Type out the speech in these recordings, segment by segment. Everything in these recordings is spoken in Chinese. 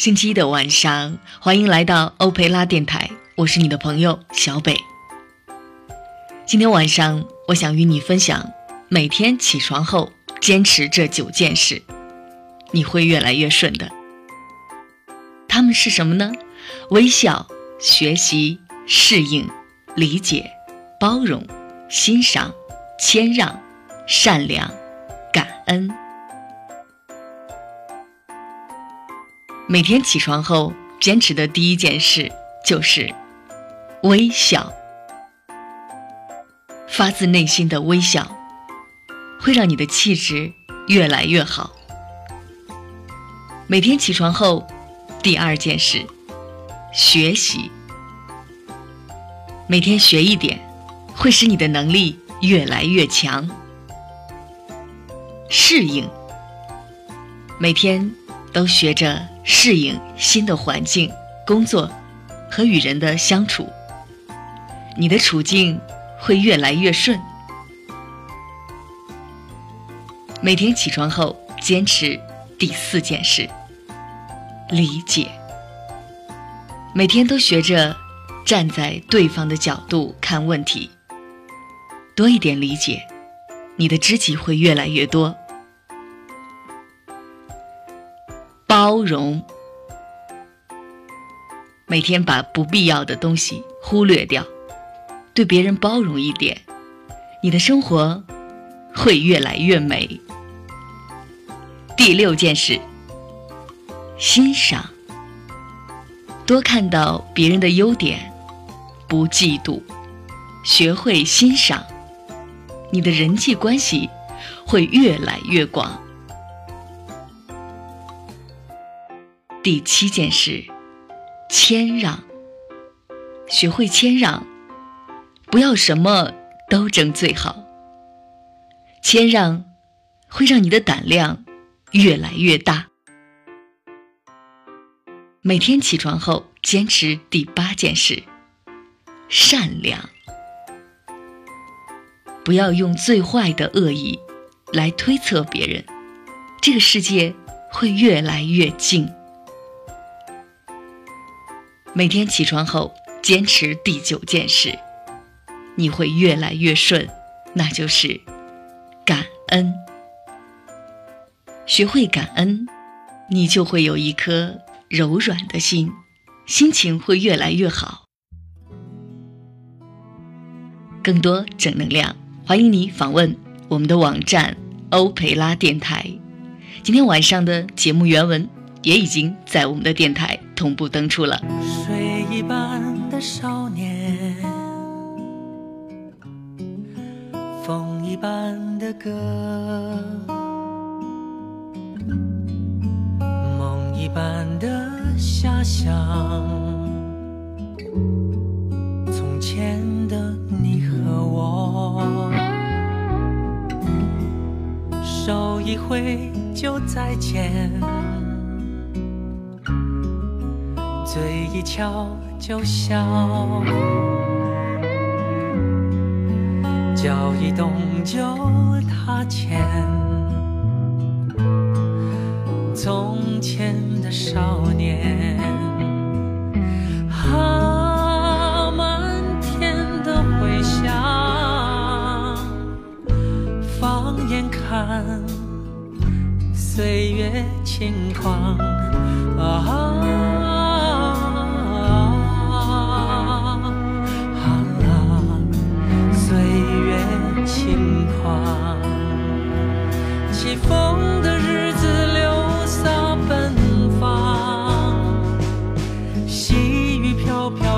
星期一的晚上，欢迎来到欧培拉电台，我是你的朋友小北。今天晚上，我想与你分享，每天起床后坚持这九件事，你会越来越顺的。他们是什么呢？微笑、学习、适应、理解、包容、欣赏、谦让、善良、感恩。每天起床后，坚持的第一件事就是微笑。发自内心的微笑，会让你的气质越来越好。每天起床后，第二件事，学习。每天学一点，会使你的能力越来越强。适应。每天都学着。适应新的环境、工作和与人的相处，你的处境会越来越顺。每天起床后坚持第四件事：理解。每天都学着站在对方的角度看问题，多一点理解，你的知己会越来越多。包容，每天把不必要的东西忽略掉，对别人包容一点，你的生活会越来越美。第六件事，欣赏，多看到别人的优点，不嫉妒，学会欣赏，你的人际关系会越来越广。第七件事，谦让。学会谦让，不要什么都争最好。谦让会让你的胆量越来越大。每天起床后坚持第八件事，善良。不要用最坏的恶意来推测别人，这个世界会越来越静。每天起床后坚持第九件事，你会越来越顺，那就是感恩。学会感恩，你就会有一颗柔软的心，心情会越来越好。更多正能量，欢迎你访问我们的网站欧培拉电台。今天晚上的节目原文。也已经在我们的电台同步登出了。水一般的少年，风一般的歌，梦一般的遐想。从前的你和我，手一挥就再见。嘴一翘就笑，脚一动就踏前。从前的少年，啊，满天的回响。放眼看，岁月轻狂，啊。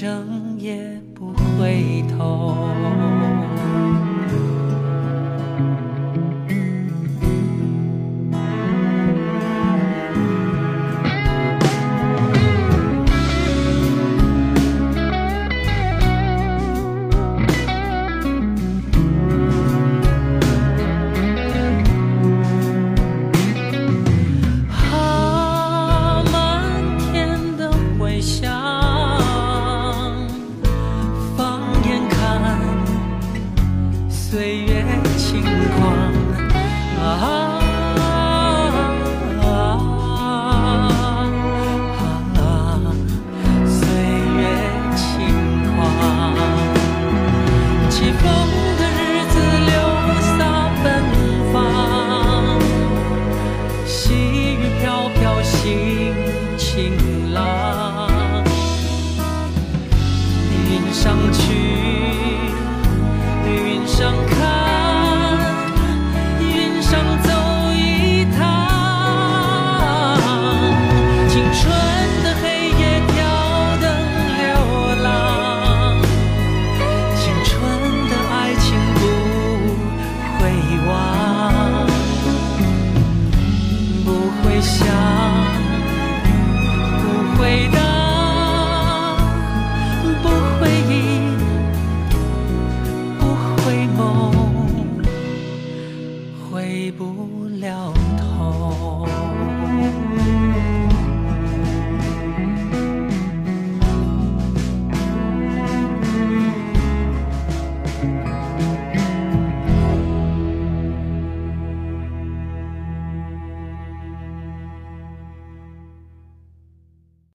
整夜不回头。